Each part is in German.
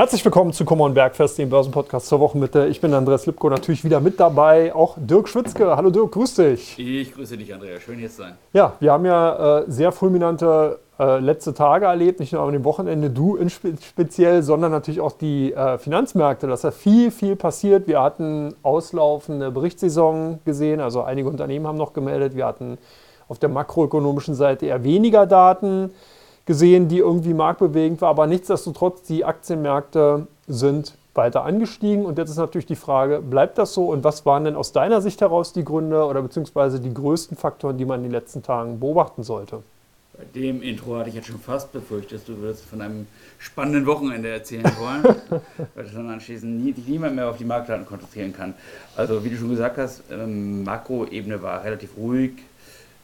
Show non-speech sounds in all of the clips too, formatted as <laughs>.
Herzlich willkommen zu Common Bergfest, dem Börsenpodcast zur Wochenmitte. Ich bin Andreas Lipko, natürlich wieder mit dabei. Auch Dirk Schwitzke. Hallo Dirk, grüß dich. Ich grüße dich, Andreas. Schön, hier zu sein. Ja, wir haben ja äh, sehr fulminante äh, letzte Tage erlebt, nicht nur am Wochenende, du spe speziell, sondern natürlich auch die äh, Finanzmärkte. Da ist ja viel, viel passiert. Wir hatten auslaufende Berichtssaison gesehen, also einige Unternehmen haben noch gemeldet. Wir hatten auf der makroökonomischen Seite eher weniger Daten gesehen, die irgendwie marktbewegend war. Aber nichtsdestotrotz, die Aktienmärkte sind weiter angestiegen. Und jetzt ist natürlich die Frage, bleibt das so? Und was waren denn aus deiner Sicht heraus die Gründe oder beziehungsweise die größten Faktoren, die man in den letzten Tagen beobachten sollte? Bei dem Intro hatte ich jetzt schon fast befürchtet, du würdest von einem spannenden Wochenende erzählen wollen, <laughs> weil das dann anschließend nie, niemand mehr auf die Marktdaten konzentrieren kann. Also wie du schon gesagt hast, ähm, Makroebene war relativ ruhig.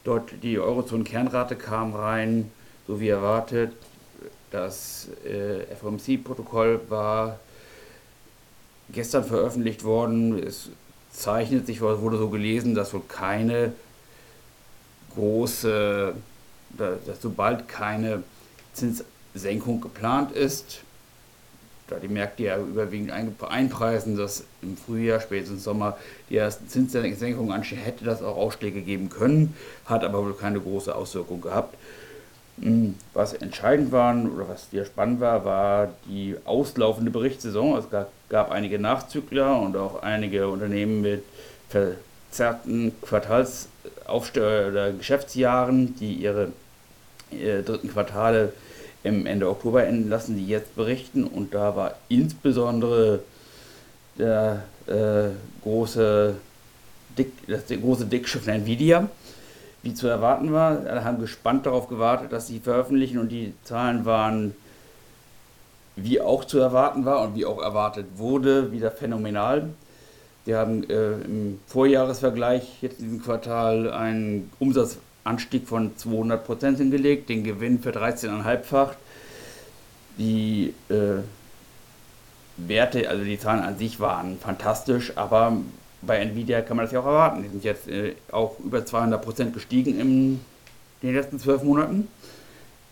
Dort die Eurozone-Kernrate kam rein, so wie erwartet. Das äh, FOMC-Protokoll war gestern veröffentlicht worden. Es zeichnet sich, wurde so gelesen, dass wohl keine große, dass sobald keine Zinssenkung geplant ist, da die Märkte ja überwiegend einpreisen, dass im Frühjahr, spätestens Sommer die ersten Zinssenkungen anstehen, hätte das auch Ausschläge geben können, hat aber wohl keine große Auswirkung gehabt. Hm, was entscheidend war oder was sehr spannend war, war die auslaufende Berichtssaison. Es gab, gab einige Nachzügler und auch einige Unternehmen mit verzerrten Quartals- oder Geschäftsjahren, die ihre, ihre dritten Quartale im Ende Oktober enden lassen, die jetzt berichten. Und da war insbesondere der äh, große Dick, das große Dickschiff Nvidia wie zu erwarten war. Alle haben gespannt darauf gewartet, dass sie veröffentlichen und die Zahlen waren, wie auch zu erwarten war und wie auch erwartet wurde, wieder phänomenal. Wir haben äh, im Vorjahresvergleich jetzt in diesem Quartal einen Umsatzanstieg von 200 Prozent hingelegt, den Gewinn für 13,5-fach. Die äh, Werte, also die Zahlen an sich waren fantastisch, aber bei Nvidia kann man das ja auch erwarten. Die sind jetzt äh, auch über 200 Prozent gestiegen in den letzten zwölf Monaten.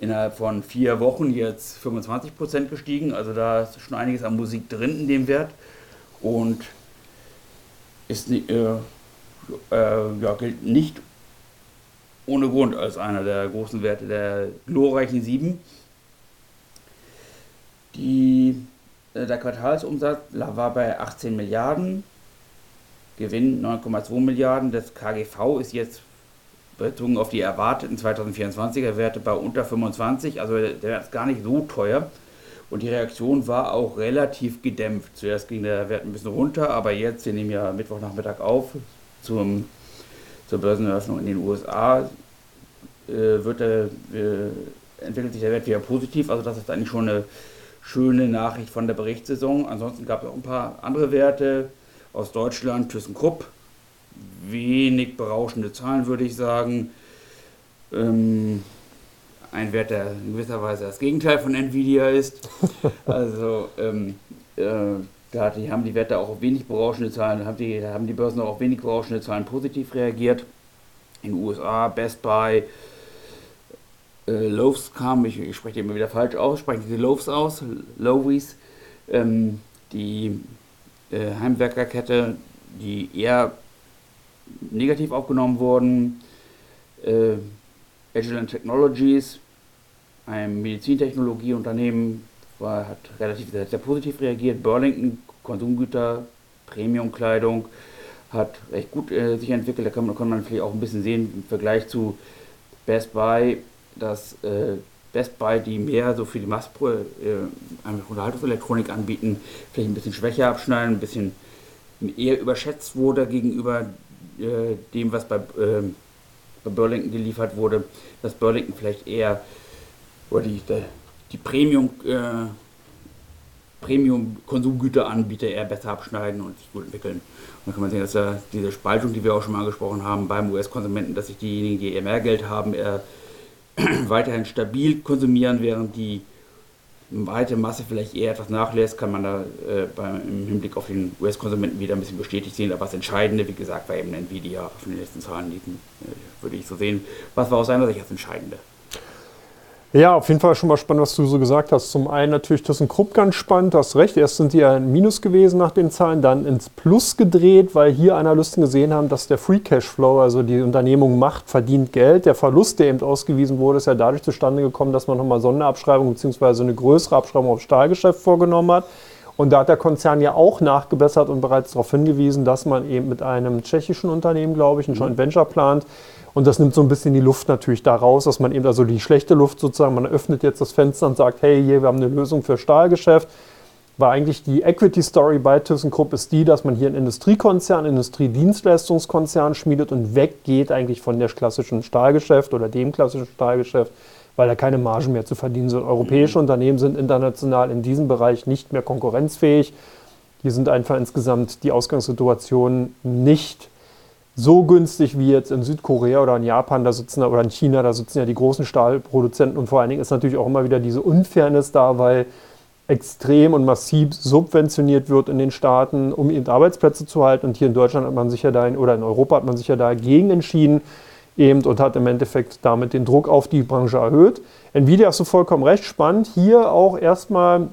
Innerhalb von vier Wochen jetzt 25 Prozent gestiegen. Also da ist schon einiges an Musik drin in dem Wert. Und ist, äh, äh, ja, gilt nicht ohne Grund als einer der großen Werte der glorreichen Sieben. Die, äh, der Quartalsumsatz war bei 18 Milliarden Gewinn 9,2 Milliarden. Das KGV ist jetzt bezogen auf die erwarteten 2024er Werte bei unter 25, also der ist gar nicht so teuer. Und die Reaktion war auch relativ gedämpft. Zuerst ging der Wert ein bisschen runter, aber jetzt, wir nehmen ja Mittwochnachmittag auf, zum, zur Börseneröffnung in den USA, äh, wird der, äh, entwickelt sich der Wert wieder positiv. Also das ist eigentlich schon eine schöne Nachricht von der Berichtssaison. Ansonsten gab es auch ein paar andere Werte, aus Deutschland, ThyssenKrupp. Wenig berauschende Zahlen, würde ich sagen. Ähm, ein Wert, der in gewisser Weise das Gegenteil von Nvidia ist. <laughs> Also ähm, äh, da die, haben die Werte auch auf wenig berauschende Zahlen, haben die, haben die Börsen auch auf wenig berauschende Zahlen positiv reagiert. In den USA, Best Buy, äh, Loaves kam, ich, ich spreche immer wieder falsch aus, sprechen Sie Loaves aus, Lowies, ähm, die äh, Heimwerkerkette, die eher negativ aufgenommen wurden. Äh, Agilent Technologies, ein Medizintechnologieunternehmen, war, hat relativ sehr, sehr positiv reagiert. Burlington, Konsumgüter, Premiumkleidung, hat recht gut äh, sich entwickelt. Da kann man, kann man vielleicht auch ein bisschen sehen im Vergleich zu Best Buy, dass äh, Best Buy, die mehr so für die Masspro äh, Unterhaltungselektronik anbieten, vielleicht ein bisschen schwächer abschneiden, ein bisschen eher überschätzt wurde gegenüber äh, dem, was bei, äh, bei Burlington geliefert wurde, dass Burlington vielleicht eher oder die, die Premium äh, Premium-Konsumgüteranbieter eher besser abschneiden und sich gut entwickeln. Und dann kann man sehen, dass ja diese Spaltung, die wir auch schon mal angesprochen haben beim US-Konsumenten, dass sich diejenigen, die eher mehr Geld haben, eher <clears throat> weiterhin stabil konsumieren, während die breite Masse vielleicht eher etwas nachlässt, kann man da äh, beim, im Hinblick auf den US-Konsumenten wieder ein bisschen bestätigt sehen. Aber das Entscheidende, wie gesagt, war eben Nvidia auf den letzten Zahlen liegen, äh, würde ich so sehen. Was war aus seiner Sicht das Entscheidende? Ja, auf jeden Fall schon mal spannend, was du so gesagt hast. Zum einen natürlich ThyssenKrupp ganz spannend, hast recht. Erst sind die ja in Minus gewesen nach den Zahlen, dann ins Plus gedreht, weil hier Analysten gesehen haben, dass der Free Cashflow, also die Unternehmung macht, verdient Geld. Der Verlust, der eben ausgewiesen wurde, ist ja dadurch zustande gekommen, dass man nochmal Sonderabschreibung bzw. eine größere Abschreibung auf Stahlgeschäft vorgenommen hat. Und da hat der Konzern ja auch nachgebessert und bereits darauf hingewiesen, dass man eben mit einem tschechischen Unternehmen, glaube ich, ein Joint Venture plant, und das nimmt so ein bisschen die Luft natürlich da raus, dass man eben also die schlechte Luft sozusagen, man öffnet jetzt das Fenster und sagt, hey, hier, wir haben eine Lösung für Stahlgeschäft. War eigentlich die Equity-Story bei ThyssenKrupp ist die, dass man hier einen Industriekonzern, Industriedienstleistungskonzern schmiedet und weggeht eigentlich von der klassischen Stahlgeschäft oder dem klassischen Stahlgeschäft, weil da keine Margen mehr zu verdienen sind. Europäische mhm. Unternehmen sind international in diesem Bereich nicht mehr konkurrenzfähig. Hier sind einfach insgesamt die Ausgangssituationen nicht so günstig wie jetzt in Südkorea oder in Japan, da sitzen oder in China, da sitzen ja die großen Stahlproduzenten und vor allen Dingen ist natürlich auch immer wieder diese Unfairness da, weil extrem und massiv subventioniert wird in den Staaten, um eben Arbeitsplätze zu halten. Und hier in Deutschland hat man sich ja da, oder in Europa hat man sich ja dagegen entschieden eben und hat im Endeffekt damit den Druck auf die Branche erhöht. Nvidia hast du vollkommen recht, spannend. Hier auch erstmal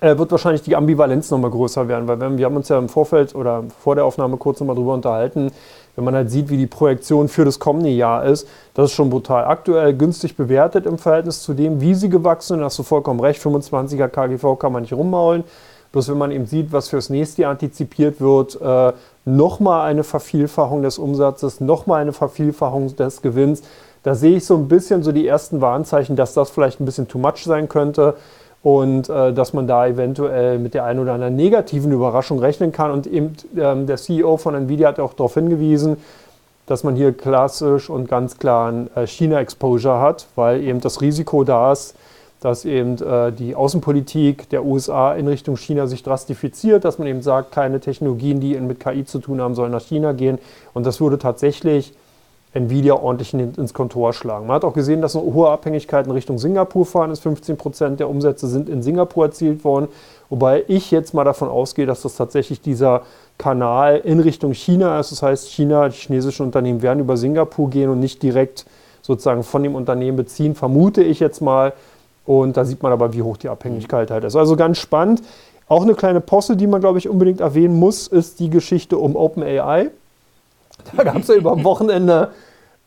äh, wird wahrscheinlich die Ambivalenz nochmal größer werden, weil wir, wir haben uns ja im Vorfeld oder vor der Aufnahme kurz nochmal drüber unterhalten, wenn man halt sieht, wie die Projektion für das kommende Jahr ist, das ist schon brutal. Aktuell günstig bewertet im Verhältnis zu dem, wie sie gewachsen sind, hast du vollkommen recht, 25er KGV kann man nicht rummaulen. Bloß wenn man eben sieht, was fürs nächste Jahr antizipiert wird, äh, nochmal eine Vervielfachung des Umsatzes, nochmal eine Vervielfachung des Gewinns, da sehe ich so ein bisschen so die ersten Warnzeichen, dass das vielleicht ein bisschen too much sein könnte und äh, dass man da eventuell mit der einen oder anderen negativen Überraschung rechnen kann. Und eben ähm, der CEO von Nvidia hat auch darauf hingewiesen, dass man hier klassisch und ganz klar ein äh, China-Exposure hat, weil eben das Risiko da ist, dass eben äh, die Außenpolitik der USA in Richtung China sich drastifiziert, dass man eben sagt, keine Technologien, die mit KI zu tun haben, sollen nach China gehen. Und das würde tatsächlich Nvidia ordentlich ins Kontor schlagen. Man hat auch gesehen, dass eine hohe Abhängigkeit in Richtung Singapur fahren ist. 15 Prozent der Umsätze sind in Singapur erzielt worden. Wobei ich jetzt mal davon ausgehe, dass das tatsächlich dieser Kanal in Richtung China ist. Das heißt, China, die chinesischen Unternehmen werden über Singapur gehen und nicht direkt sozusagen von dem Unternehmen beziehen, vermute ich jetzt mal. Und da sieht man aber, wie hoch die Abhängigkeit halt ist. Also ganz spannend. Auch eine kleine Posse, die man, glaube ich, unbedingt erwähnen muss, ist die Geschichte um OpenAI. Da <laughs> gab es ja über Wochenende,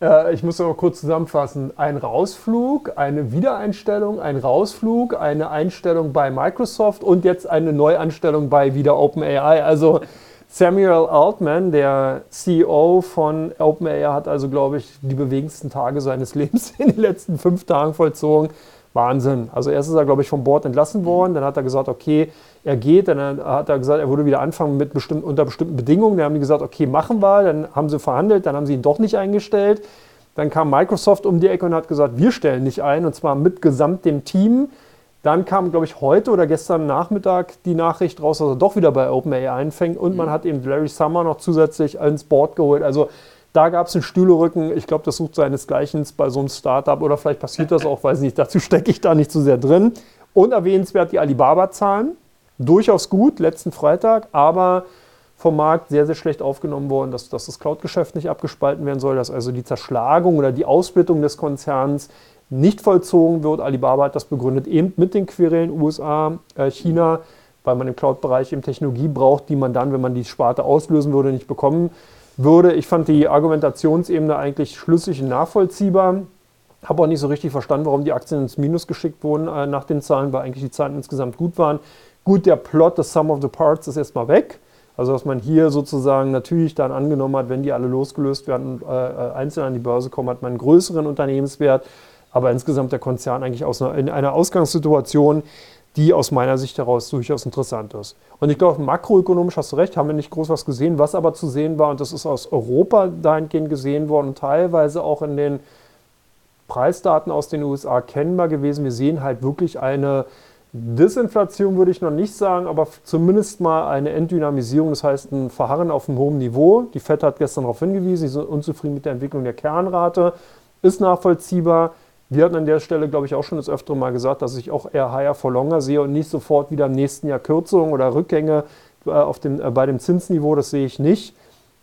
äh, ich muss mal kurz zusammenfassen, einen Rausflug, eine Wiedereinstellung, ein Rausflug, eine Einstellung bei Microsoft und jetzt eine Neuanstellung bei wieder OpenAI. Also Samuel Altman, der CEO von OpenAI, hat also, glaube ich, die bewegendsten Tage seines <laughs> Lebens in den letzten fünf Tagen vollzogen. Wahnsinn. Also erst ist er, glaube ich, vom Board entlassen worden, dann hat er gesagt, okay, er geht, dann hat er gesagt, er würde wieder anfangen mit bestimmt, unter bestimmten Bedingungen. Dann haben die gesagt, okay, machen wir, dann haben sie verhandelt, dann haben sie ihn doch nicht eingestellt. Dann kam Microsoft um die Ecke und hat gesagt, wir stellen nicht ein, und zwar mit gesamt dem Team. Dann kam, glaube ich, heute oder gestern Nachmittag die Nachricht raus, dass er doch wieder bei OpenAI einfängt und man mhm. hat eben Larry Summer noch zusätzlich ins Board geholt. Also da gab es einen Stühlerücken. Ich glaube, das sucht seinesgleichen bei so einem Startup oder vielleicht passiert das auch, weiß nicht. Dazu stecke ich da nicht so sehr drin. Und erwähnenswert die Alibaba-Zahlen. Durchaus gut, letzten Freitag, aber vom Markt sehr, sehr schlecht aufgenommen worden, dass, dass das Cloud-Geschäft nicht abgespalten werden soll, dass also die Zerschlagung oder die Ausbildung des Konzerns nicht vollzogen wird. Alibaba hat das begründet eben mit den Querelen USA, äh, China, weil man im Cloud-Bereich eben Technologie braucht, die man dann, wenn man die Sparte auslösen würde, nicht bekommen würde. Ich fand die Argumentationsebene eigentlich schlüssig und nachvollziehbar. Habe auch nicht so richtig verstanden, warum die Aktien ins Minus geschickt wurden äh, nach den Zahlen, weil eigentlich die Zahlen insgesamt gut waren. Gut, der Plot, das Sum of the Parts ist erstmal weg. Also dass man hier sozusagen natürlich dann angenommen hat, wenn die alle losgelöst werden und äh, einzeln an die Börse kommen, hat man einen größeren Unternehmenswert. Aber insgesamt der Konzern eigentlich aus einer, in einer Ausgangssituation, die aus meiner Sicht heraus durchaus interessant ist. Und ich glaube, makroökonomisch hast du recht, haben wir nicht groß was gesehen. Was aber zu sehen war, und das ist aus Europa dahingehend gesehen worden, teilweise auch in den Preisdaten aus den USA kennbar gewesen. Wir sehen halt wirklich eine Disinflation, würde ich noch nicht sagen, aber zumindest mal eine Entdynamisierung, das heißt ein Verharren auf einem hohen Niveau. Die FED hat gestern darauf hingewiesen, sie sind unzufrieden mit der Entwicklung der Kernrate, ist nachvollziehbar. Wir hatten an der Stelle, glaube ich, auch schon das öftere Mal gesagt, dass ich auch eher higher for longer sehe und nicht sofort wieder im nächsten Jahr Kürzungen oder Rückgänge äh, auf dem, äh, bei dem Zinsniveau. Das sehe ich nicht.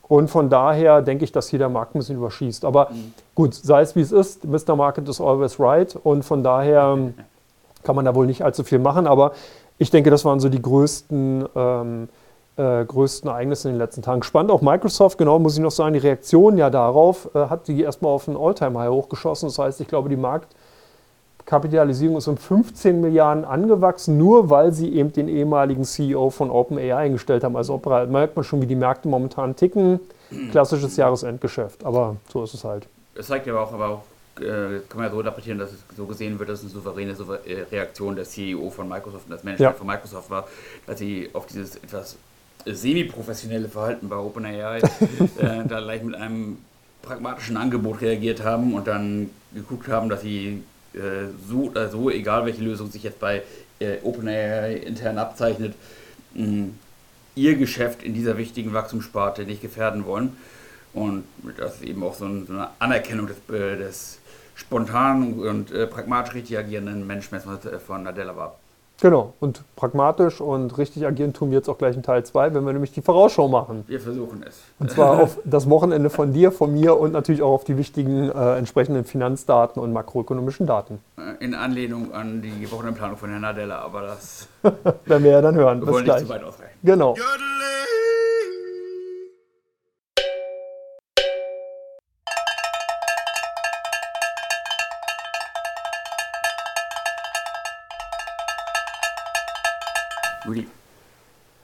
Und von daher denke ich, dass hier der Markt ein bisschen überschießt. Aber mhm. gut, sei es wie es ist, Mr. Market is always right. Und von daher kann man da wohl nicht allzu viel machen. Aber ich denke, das waren so die größten, ähm, äh, größten Ereignisse in den letzten Tagen. Spannend auch Microsoft, genau, muss ich noch sagen, die Reaktion ja darauf äh, hat die erstmal auf ein All-Time-High hochgeschossen. Das heißt, ich glaube, die Marktkapitalisierung ist um 15 Milliarden angewachsen, nur weil sie eben den ehemaligen CEO von OpenAI eingestellt haben. Also merkt man schon, wie die Märkte momentan ticken. Klassisches Jahresendgeschäft, aber so ist es halt. Das zeigt aber auch, aber auch äh, kann man ja so interpretieren, dass es so gesehen wird, dass es eine souveräne Reaktion der CEO von Microsoft und das Management ja. von Microsoft war, dass sie auf dieses etwas semi-professionelle Verhalten bei OpenAI <laughs> äh, da gleich mit einem pragmatischen Angebot reagiert haben und dann geguckt haben, dass sie äh, so oder so, egal welche Lösung sich jetzt bei äh, OpenAI intern abzeichnet, mh, ihr Geschäft in dieser wichtigen Wachstumssparte nicht gefährden wollen. Und das ist eben auch so, eine Anerkennung des, äh, des spontan und äh, pragmatisch richtig agierenden Menschenmessers von Nadella war. Genau, und pragmatisch und richtig agieren tun wir jetzt auch gleich in Teil 2, wenn wir nämlich die Vorausschau machen. Wir versuchen es. Und zwar auf das Wochenende von dir, von mir und natürlich auch auf die wichtigen äh, entsprechenden Finanzdaten und makroökonomischen Daten. Äh, in Anlehnung an die Wochenendplanung von Herrn Nadella, aber das <laughs> werden wir ja dann hören. Wir wollen nicht zu weit ausreichen. Genau. Rudi.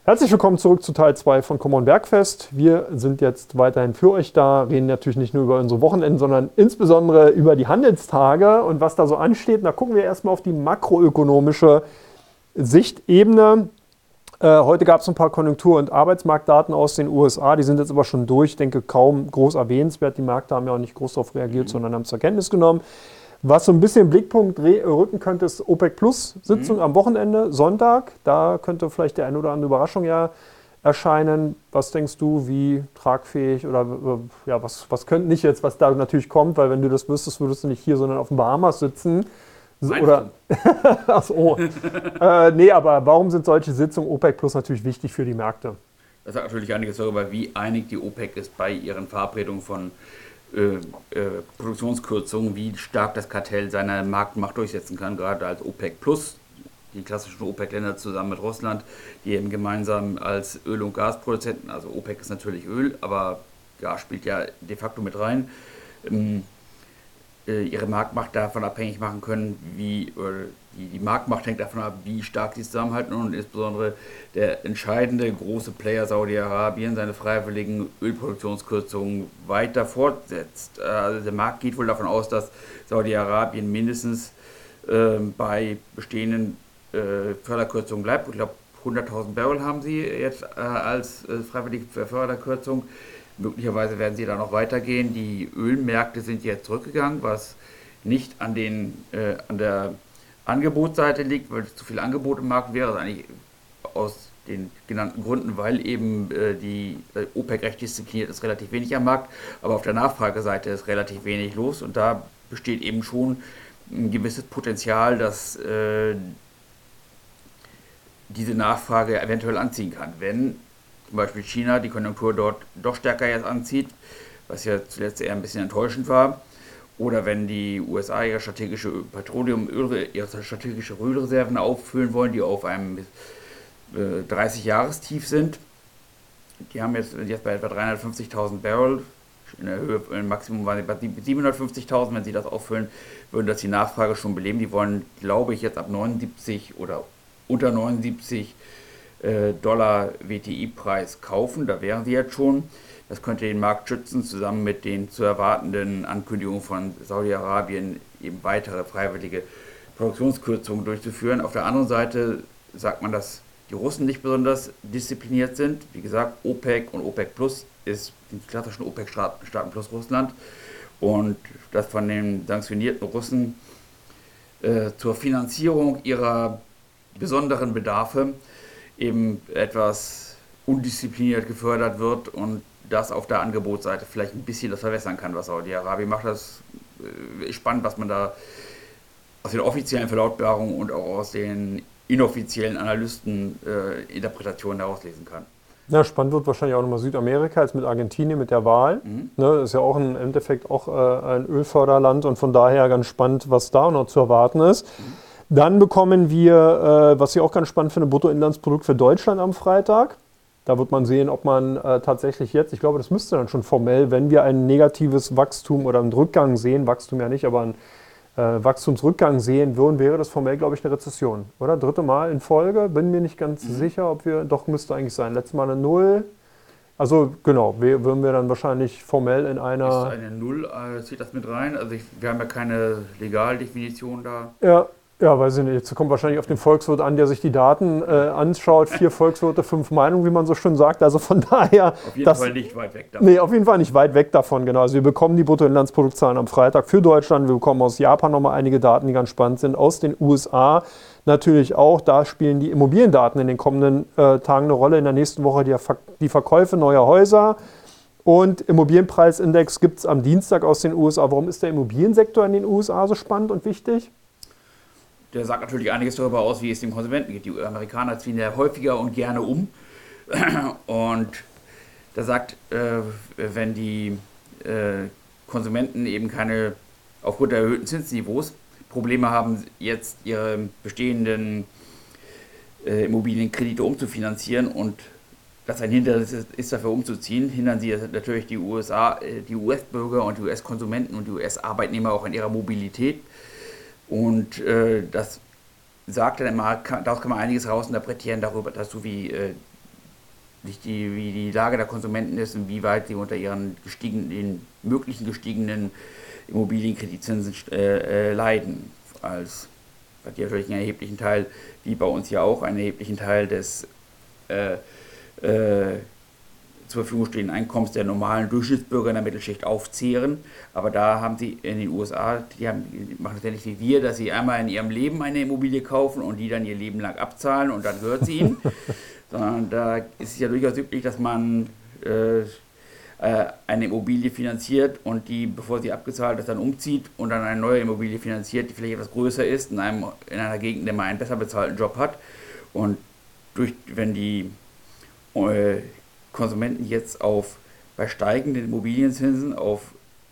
Herzlich willkommen zurück zu Teil 2 von Common Bergfest. Wir sind jetzt weiterhin für euch da, reden natürlich nicht nur über unsere Wochenenden, sondern insbesondere über die Handelstage und was da so ansteht. da gucken wir erstmal auf die makroökonomische Sichtebene. Äh, heute gab es ein paar Konjunktur- und Arbeitsmarktdaten aus den USA, die sind jetzt aber schon durch. Ich denke, kaum groß erwähnenswert. Die Märkte haben ja auch nicht groß darauf reagiert, mhm. sondern haben es zur Kenntnis genommen. Was so ein bisschen Blickpunkt rücken könnte, ist OPEC Plus Sitzung mhm. am Wochenende, Sonntag. Da könnte vielleicht der eine oder andere Überraschung ja erscheinen. Was denkst du, wie tragfähig oder äh, ja, was, was könnte nicht jetzt, was da natürlich kommt, weil wenn du das wüsstest, würdest du nicht hier, sondern auf den Bahamas sitzen. Meinst oder <laughs> Ach oh. <laughs> äh, nee, aber warum sind solche Sitzungen OPEC Plus natürlich wichtig für die Märkte? Das sagt natürlich einiges darüber, wie einig die OPEC ist bei ihren Verabredungen von äh, äh, Produktionskürzungen, wie stark das Kartell seine Marktmacht durchsetzen kann, gerade als OPEC Plus, die klassischen OPEC-Länder zusammen mit Russland, die eben gemeinsam als Öl- und Gasproduzenten, also OPEC ist natürlich Öl, aber Gas spielt ja de facto mit rein, ähm, äh, ihre Marktmacht davon abhängig machen können, wie die, die Marktmacht hängt davon ab, wie stark sie zusammenhalten und insbesondere der entscheidende große Player Saudi-Arabien seine freiwilligen Ölproduktionskürzungen weiter fortsetzt. Also der Markt geht wohl davon aus, dass Saudi-Arabien mindestens äh, bei bestehenden äh, Förderkürzungen bleibt. Ich glaube, 100.000 Barrel haben sie jetzt äh, als äh, freiwillige Förderkürzung. Möglicherweise werden sie da noch weitergehen. Die Ölmärkte sind jetzt zurückgegangen, was nicht an, den, äh, an der Angebotsseite liegt, weil zu viel Angebot im Markt wäre. Eigentlich aus den genannten Gründen, weil eben äh, die äh, OPEC recht diszipliniert ist, relativ wenig am Markt. Aber auf der Nachfrageseite ist relativ wenig los und da besteht eben schon ein gewisses Potenzial, dass äh, diese Nachfrage eventuell anziehen kann. Wenn zum Beispiel China die Konjunktur dort doch stärker jetzt anzieht, was ja zuletzt eher ein bisschen enttäuschend war, oder wenn die USA ihre strategische Petroleum, ihre strategische Ölreserven auffüllen wollen, die auf einem äh, 30-Jahrestief sind. Die haben jetzt, jetzt bei etwa 350.000 Barrel, in der Höhe, im Maximum waren sie bei 750.000. Wenn sie das auffüllen, würden das die Nachfrage schon beleben. Die wollen, glaube ich, jetzt ab 79 oder unter 79 äh, Dollar WTI-Preis kaufen. Da wären sie jetzt schon. Das könnte den Markt schützen, zusammen mit den zu erwartenden Ankündigungen von Saudi-Arabien, eben weitere freiwillige Produktionskürzungen durchzuführen. Auf der anderen Seite sagt man, dass die Russen nicht besonders diszipliniert sind. Wie gesagt, OPEC und OPEC Plus ist die klassischen OPEC-Staaten plus Russland. Und dass von den sanktionierten Russen äh, zur Finanzierung ihrer besonderen Bedarfe eben etwas undiszipliniert gefördert wird und das auf der Angebotsseite vielleicht ein bisschen das verwässern kann, was Saudi-Arabien macht. Das ist äh, spannend, was man da aus den offiziellen Verlautbarungen und auch aus den inoffiziellen Analysteninterpretationen äh, daraus lesen kann. Ja, spannend wird wahrscheinlich auch nochmal Südamerika, jetzt mit Argentinien, mit der Wahl. Mhm. Ne, ist ja auch im Endeffekt auch äh, ein Ölförderland und von daher ganz spannend, was da noch zu erwarten ist. Mhm. Dann bekommen wir, äh, was ich auch ganz spannend finde, Bruttoinlandsprodukt für Deutschland am Freitag. Da wird man sehen, ob man äh, tatsächlich jetzt, ich glaube, das müsste dann schon formell, wenn wir ein negatives Wachstum oder einen Rückgang sehen, Wachstum ja nicht, aber einen äh, Wachstumsrückgang sehen würden, wäre das formell, glaube ich, eine Rezession. Oder? Dritte Mal in Folge. Bin mir nicht ganz mhm. sicher, ob wir, doch müsste eigentlich sein. Letztes Mal eine Null. Also genau, wir, würden wir dann wahrscheinlich formell in einer. Ist eine Null, äh, zählt das mit rein? Also ich, wir haben ja keine Legaldefinition da. Ja, ja, weiß ich nicht. Jetzt kommt wahrscheinlich auf den Volkswirt an, der sich die Daten äh, anschaut. Vier Volkswirte, fünf Meinungen, wie man so schön sagt. Also von <laughs> daher. Auf jeden das, Fall nicht weit weg davon. Nee, auf jeden Fall nicht weit weg davon, genau. Also wir bekommen die Bruttoinlandsproduktzahlen am Freitag für Deutschland. Wir bekommen aus Japan nochmal einige Daten, die ganz spannend sind. Aus den USA natürlich auch. Da spielen die Immobiliendaten in den kommenden äh, Tagen eine Rolle. In der nächsten Woche die, die Verkäufe neuer Häuser. Und Immobilienpreisindex gibt es am Dienstag aus den USA. Warum ist der Immobiliensektor in den USA so spannend und wichtig? Der sagt natürlich einiges darüber aus, wie es dem Konsumenten geht. Die Amerikaner ziehen ja häufiger und gerne um. <clears throat> Und da sagt, äh, wenn die äh, Konsumenten eben keine, aufgrund der erhöhten Zinsniveaus, Probleme haben, jetzt ihre bestehenden äh, Immobilienkredite umzufinanzieren und das ein Hindernis ist, dafür umzuziehen, hindern sie natürlich die USA, die US-Bürger und die US-Konsumenten und die US-Arbeitnehmer auch in ihrer Mobilität. Und äh, das sagt dann immer, kann, daraus kann man einiges rausinterpretieren darüber, dass so wie, äh, die, wie die Lage der Konsumenten ist und wie weit sie unter ihren gestiegenen, möglichen gestiegenen Immobilienkreditzinsen äh, äh, leiden. Als hat die natürlich einen erheblichen Teil, wie bei uns ja auch, einen erheblichen Teil des äh, äh, zur Verfügung stehenden Einkommens der normalen Durchschnittsbürger in der Mittelschicht aufzehren. Aber da haben sie in den USA, die, haben, die machen das ja nicht wie wir, dass sie einmal in ihrem Leben eine Immobilie kaufen und die dann ihr Leben lang abzahlen und dann gehört sie ihnen. <laughs> Sondern da ist es ja durchaus üblich, dass man äh, äh, eine Immobilie finanziert und die, bevor sie abgezahlt ist, dann umzieht und dann eine neue Immobilie finanziert, die vielleicht etwas größer ist, in, einem, in einer Gegend, in der man einen besser bezahlten Job hat. Und durch, wenn die äh, Konsumenten jetzt auf bei steigenden Immobilienzinsen auf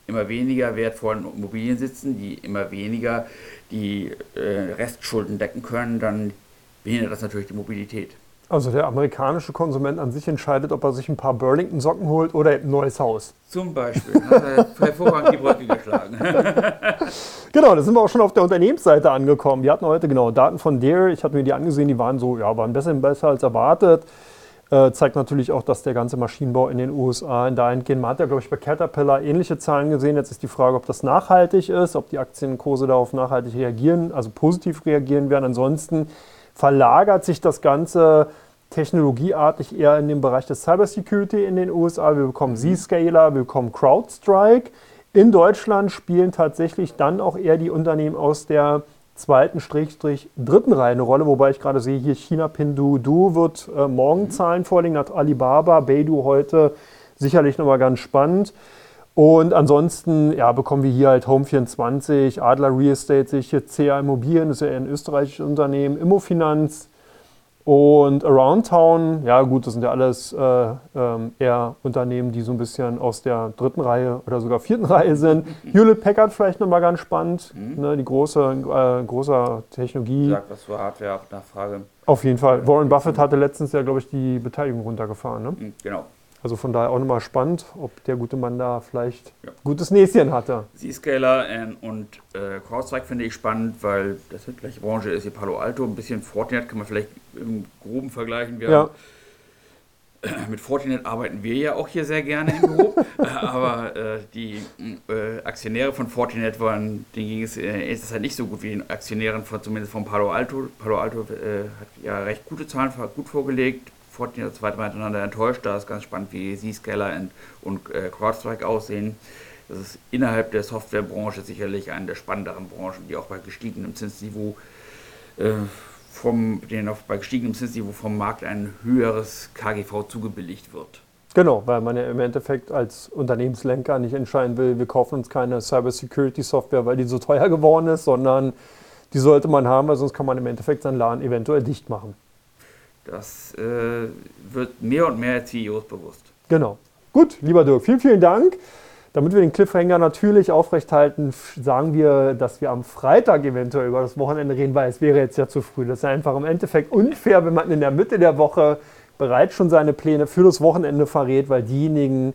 immer weniger wertvollen Immobilien sitzen, die immer weniger die äh, Restschulden decken können, dann behindert das natürlich die Mobilität. Also der amerikanische Konsument an sich entscheidet, ob er sich ein paar Burlington-Socken holt oder ein neues Haus. Zum Beispiel. Hat er hervorragend die Brücke geschlagen. <laughs> genau, da sind wir auch schon auf der Unternehmensseite angekommen. Wir hatten heute genau Daten von Deere. Ich hatte mir die angesehen, die waren so, ja, waren besser, besser als erwartet. Äh, zeigt natürlich auch, dass der ganze Maschinenbau in den USA dahingehend, man hat ja, glaube ich, bei Caterpillar ähnliche Zahlen gesehen. Jetzt ist die Frage, ob das nachhaltig ist, ob die Aktienkurse darauf nachhaltig reagieren, also positiv reagieren werden. Ansonsten verlagert sich das Ganze technologieartig eher in den Bereich des Cybersecurity in den USA. Wir bekommen mhm. Zscaler, wir bekommen CrowdStrike. In Deutschland spielen tatsächlich dann auch eher die Unternehmen aus der zweiten, Strich, dritten Reihe eine Rolle, wobei ich gerade sehe, hier China Pinduoduo wird äh, morgen. Zahlen vorlegen, hat Alibaba, Beidou heute sicherlich nochmal ganz spannend. Und ansonsten ja, bekommen wir hier halt Home24, Adler Real Estate, sehe hier CA Immobilien, das ist ja ein österreichisches Unternehmen, Immofinanz, und Around Town, ja gut, das sind ja alles äh, ähm, eher Unternehmen, die so ein bisschen aus der dritten Reihe oder sogar vierten <laughs> Reihe sind. Hewlett Packard vielleicht nochmal ganz spannend, mhm. ne, die große, äh, große Technologie. Sagt was für Hardware-Nachfrage. Auf jeden Fall. Warren Buffett hatte letztens ja, glaube ich, die Beteiligung runtergefahren. Ne? Mhm, genau. Also von daher auch nochmal spannend, ob der gute Mann da vielleicht ja. gutes Näschen hatte. Z-Scaler und äh, CrowdStrike finde ich spannend, weil das die gleiche Branche ist wie Palo Alto. Ein bisschen Fortinet kann man vielleicht im Groben vergleichen. Wir ja. Haben, mit Fortinet arbeiten wir ja auch hier sehr gerne im Büro, <laughs> aber äh, die äh, Aktionäre von Fortinet waren, denen ging es, äh, ist halt nicht so gut wie den Aktionären von zumindest von Palo Alto. Palo Alto äh, hat ja recht gute Zahlen gut vorgelegt, Fortinet das zweite Mal hintereinander enttäuscht. Da ist ganz spannend, wie Zscaler und äh, CrowdStrike aussehen. Das ist innerhalb der Softwarebranche sicherlich eine der spannenderen Branchen, die auch bei gestiegenem Zinsniveau äh, vom, denen auch bei gestiegenem Zinsniveau vom Markt ein höheres KGV zugebilligt wird. Genau, weil man ja im Endeffekt als Unternehmenslenker nicht entscheiden will, wir kaufen uns keine Cybersecurity-Software, weil die so teuer geworden ist, sondern die sollte man haben, weil sonst kann man im Endeffekt seinen Laden eventuell dicht machen. Das äh, wird mehr und mehr CEOs bewusst. Genau. Gut, lieber Dirk, vielen, vielen Dank. Damit wir den Cliffhanger natürlich aufrechthalten, sagen wir, dass wir am Freitag eventuell über das Wochenende reden, weil es wäre jetzt ja zu früh. Das ist einfach im Endeffekt unfair, wenn man in der Mitte der Woche bereits schon seine Pläne für das Wochenende verrät, weil diejenigen,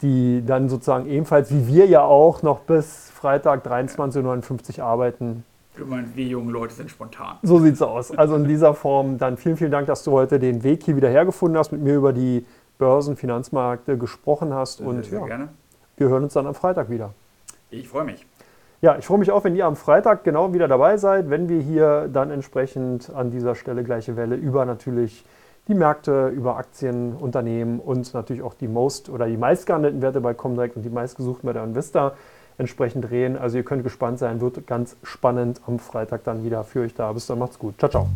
die dann sozusagen ebenfalls wie wir ja auch noch bis Freitag 23.59 Uhr arbeiten. Du meinst, wir jungen Leute sind spontan. So sieht es aus. Also in dieser Form dann vielen, vielen Dank, dass du heute den Weg hier wieder hergefunden hast, mit mir über die Börsen, Finanzmärkte gesprochen hast. Sehr, und sehr ja, gerne. wir hören uns dann am Freitag wieder. Ich freue mich. Ja, ich freue mich auch, wenn ihr am Freitag genau wieder dabei seid, wenn wir hier dann entsprechend an dieser Stelle gleiche Welle über natürlich die Märkte, über Aktien, Unternehmen und natürlich auch die most oder die meistgehandelten Werte bei Comdirect und die meistgesuchten bei der Investa entsprechend reden. Also ihr könnt gespannt sein, wird ganz spannend am Freitag dann wieder für euch da. Bis dann, macht's gut. Ciao, ciao.